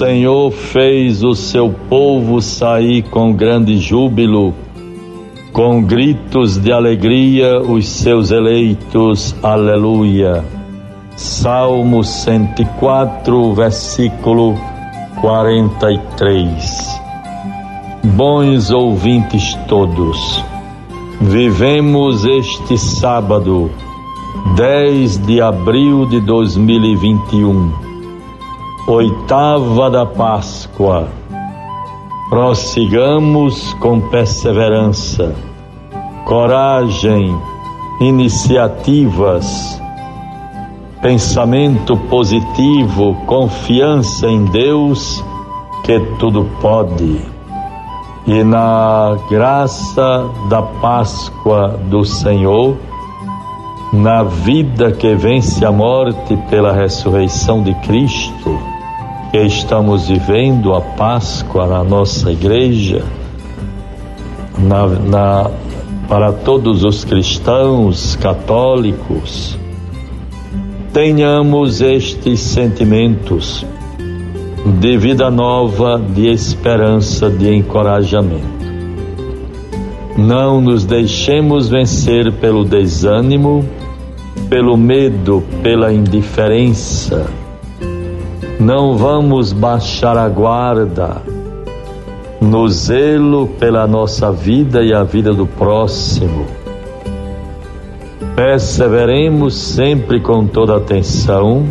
Senhor fez o seu povo sair com grande júbilo, com gritos de alegria, os seus eleitos. Aleluia. Salmo 104, versículo 43. Bons ouvintes todos, vivemos este sábado, 10 de abril de 2021, oitava da Páscoa. Prossigamos com perseverança, coragem, iniciativas, pensamento positivo, confiança em Deus que tudo pode. E na graça da Páscoa do Senhor, na vida que vence a morte pela ressurreição de Cristo, que estamos vivendo a Páscoa na nossa igreja, na, na, para todos os cristãos católicos, tenhamos estes sentimentos de vida nova, de esperança, de encorajamento. Não nos deixemos vencer pelo desânimo, pelo medo, pela indiferença. Não vamos baixar a guarda no zelo pela nossa vida e a vida do próximo Perseveremos sempre com toda atenção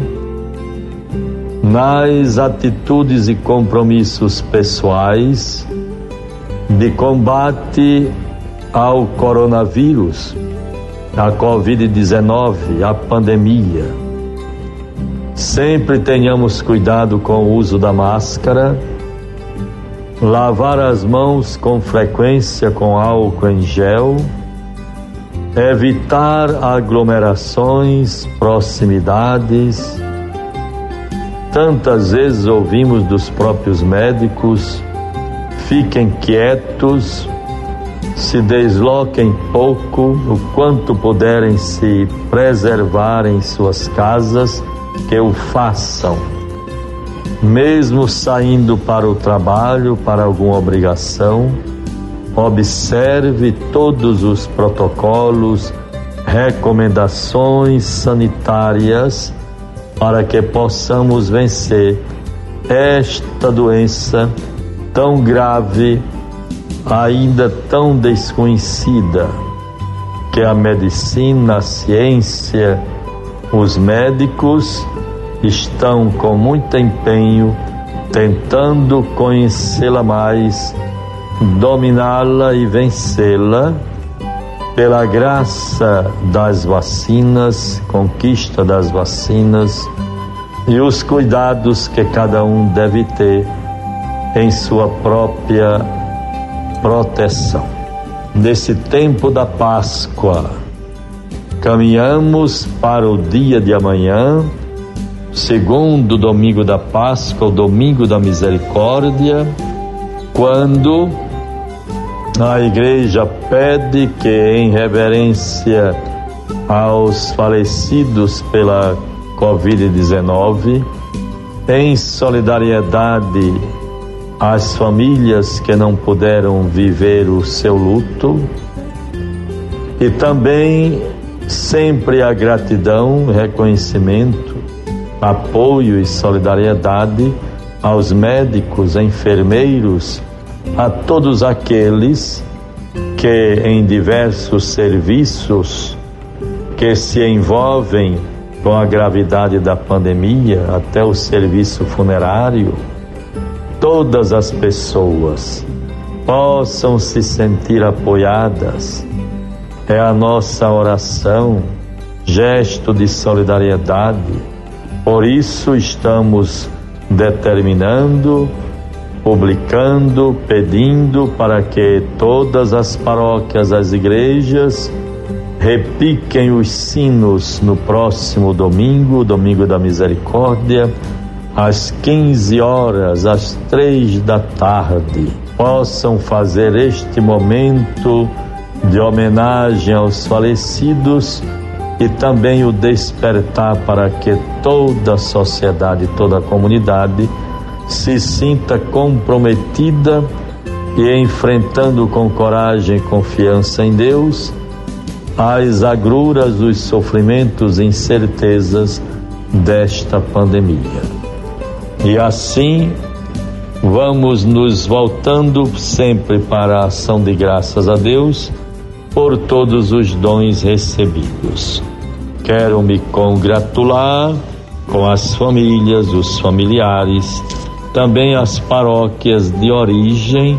nas atitudes e compromissos pessoais de combate ao coronavírus, à Covid-19, à pandemia. Sempre tenhamos cuidado com o uso da máscara, lavar as mãos com frequência com álcool em gel evitar aglomerações, proximidades. Tantas vezes ouvimos dos próprios médicos: fiquem quietos, se desloquem pouco, o quanto puderem se preservar em suas casas, que o façam. Mesmo saindo para o trabalho, para alguma obrigação, observe todos os protocolos, recomendações sanitárias para que possamos vencer esta doença tão grave, ainda tão desconhecida, que a medicina, a ciência, os médicos estão com muito empenho tentando conhecê-la mais dominá-la e vencê-la pela graça das vacinas, conquista das vacinas e os cuidados que cada um deve ter em sua própria proteção. Nesse tempo da Páscoa, caminhamos para o dia de amanhã, segundo domingo da Páscoa, o domingo da misericórdia, quando a igreja pede que, em reverência aos falecidos pela Covid-19, em solidariedade às famílias que não puderam viver o seu luto, e também sempre a gratidão, reconhecimento, apoio e solidariedade aos médicos, enfermeiros, a todos aqueles que em diversos serviços que se envolvem com a gravidade da pandemia, até o serviço funerário, todas as pessoas possam se sentir apoiadas. É a nossa oração, gesto de solidariedade. Por isso estamos determinando publicando, pedindo para que todas as paróquias, as igrejas, repiquem os sinos no próximo domingo, domingo da misericórdia, às 15 horas, às três da tarde, possam fazer este momento de homenagem aos falecidos e também o despertar para que toda a sociedade, toda a comunidade se sinta comprometida e enfrentando com coragem e confiança em Deus as agruras, os sofrimentos e incertezas desta pandemia. E assim vamos nos voltando sempre para a ação de graças a Deus por todos os dons recebidos. Quero me congratular com as famílias, os familiares, também as paróquias de origem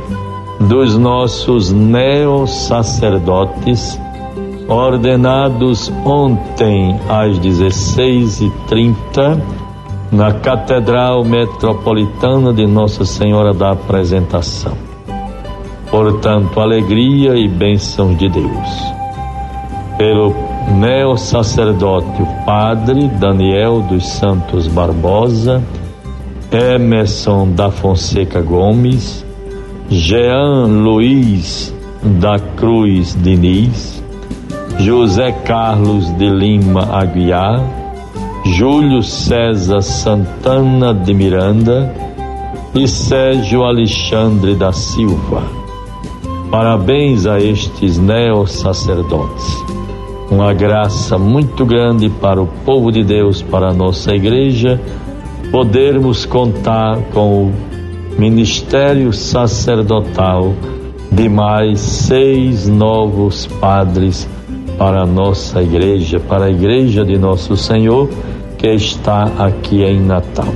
dos nossos neo-sacerdotes, ordenados ontem às 16h30 na Catedral Metropolitana de Nossa Senhora da Apresentação. Portanto, alegria e bênção de Deus. Pelo neo-sacerdote Padre Daniel dos Santos Barbosa, Emerson da Fonseca Gomes, Jean Luiz da Cruz Diniz, José Carlos de Lima Aguiar, Júlio César Santana de Miranda e Sérgio Alexandre da Silva. Parabéns a estes neo-sacerdotes. Uma graça muito grande para o povo de Deus, para a nossa igreja, podermos contar com o ministério sacerdotal de mais seis novos padres para a nossa igreja, para a igreja de nosso Senhor que está aqui em Natal.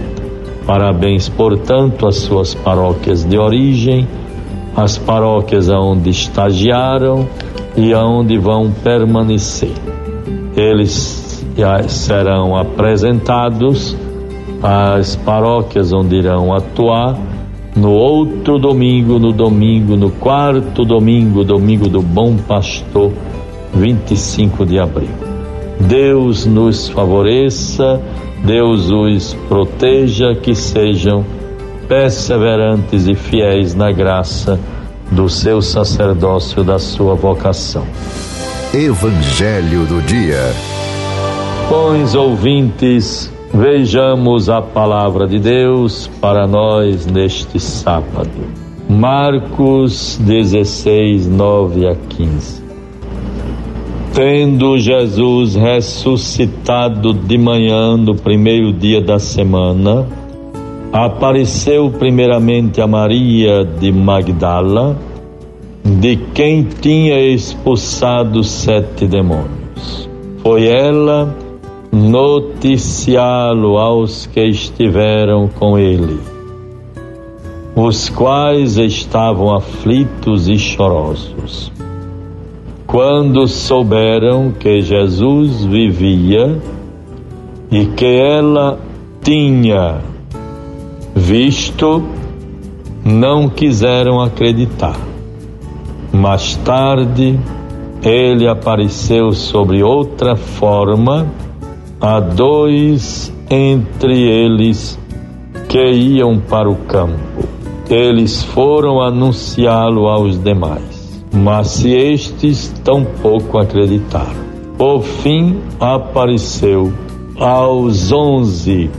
Parabéns, portanto, às suas paróquias de origem, às paróquias onde estagiaram e aonde vão permanecer. Eles serão apresentados às paróquias onde irão atuar no outro domingo, no domingo, no quarto domingo, domingo do Bom Pastor 25 de abril. Deus nos favoreça, Deus os proteja, que sejam perseverantes e fiéis na graça do seu sacerdócio, da sua vocação. Evangelho do Dia. Bons ouvintes, vejamos a palavra de Deus para nós neste sábado. Marcos 16, 9 a 15. Tendo Jesus ressuscitado de manhã no primeiro dia da semana, apareceu primeiramente a Maria de Magdala, de quem tinha expulsado sete demônios. Foi ela noticiá-lo aos que estiveram com ele, os quais estavam aflitos e chorosos quando souberam que Jesus vivia e que ela tinha visto, não quiseram acreditar. Mais tarde, ele apareceu sobre outra forma a dois entre eles que iam para o campo. Eles foram anunciá-lo aos demais. Mas se estes tampouco acreditaram. Por fim apareceu aos onze,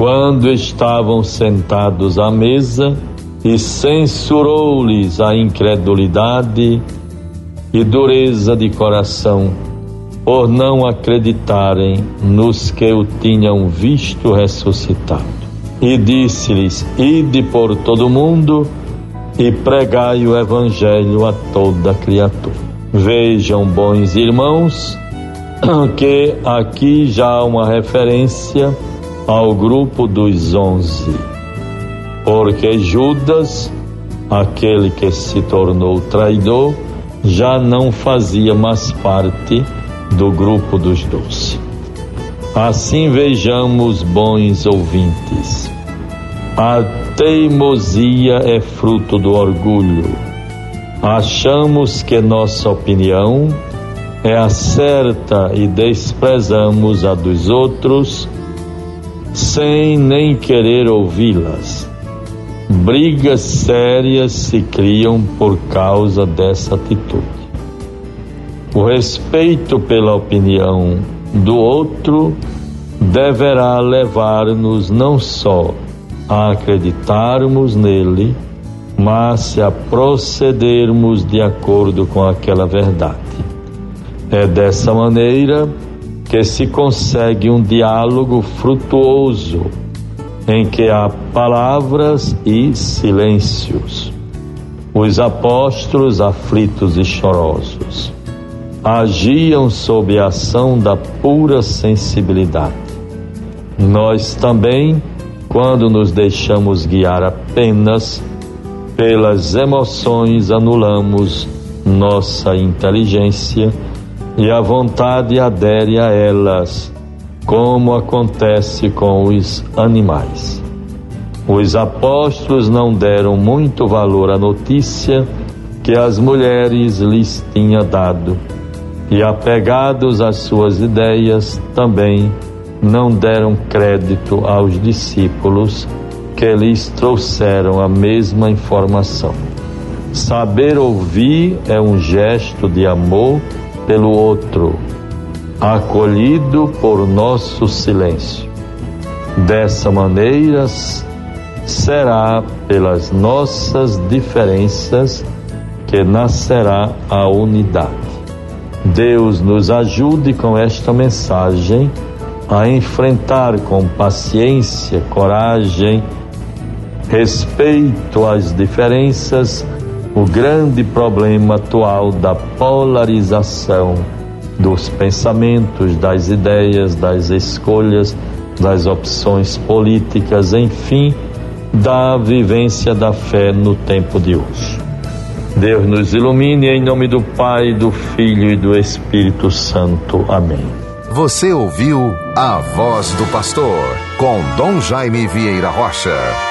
quando estavam sentados à mesa, e censurou-lhes a incredulidade e dureza de coração, por não acreditarem nos que o tinham visto ressuscitado. E disse-lhes: Ide por todo o mundo e pregai o Evangelho a toda criatura. Vejam, bons irmãos, que aqui já há uma referência ao grupo dos onze, porque Judas, aquele que se tornou traidor, já não fazia mais parte do grupo dos doze. Assim vejamos, bons ouvintes, a teimosia é fruto do orgulho. Achamos que nossa opinião é a certa e desprezamos a dos outros sem nem querer ouvi-las. Brigas sérias se criam por causa dessa atitude. O respeito pela opinião do outro deverá levar-nos não só a acreditarmos nele, mas a procedermos de acordo com aquela verdade. É dessa maneira que se consegue um diálogo frutuoso em que há palavras e silêncios. Os apóstolos aflitos e chorosos agiam sob a ação da pura sensibilidade. Nós também, quando nos deixamos guiar apenas pelas emoções, anulamos nossa inteligência e a vontade adere a elas, como acontece com os animais. Os apóstolos não deram muito valor à notícia que as mulheres lhes tinha dado, e apegados às suas ideias, também não deram crédito aos discípulos que lhes trouxeram a mesma informação. Saber ouvir é um gesto de amor pelo outro, acolhido por nosso silêncio. Dessa maneira, será pelas nossas diferenças que nascerá a unidade. Deus nos ajude com esta mensagem a enfrentar com paciência, coragem, respeito às diferenças o grande problema atual da polarização dos pensamentos, das ideias, das escolhas, das opções políticas, enfim, da vivência da fé no tempo de hoje. Deus nos ilumine em nome do Pai, do Filho e do Espírito Santo. Amém. Você ouviu a voz do pastor com Dom Jaime Vieira Rocha.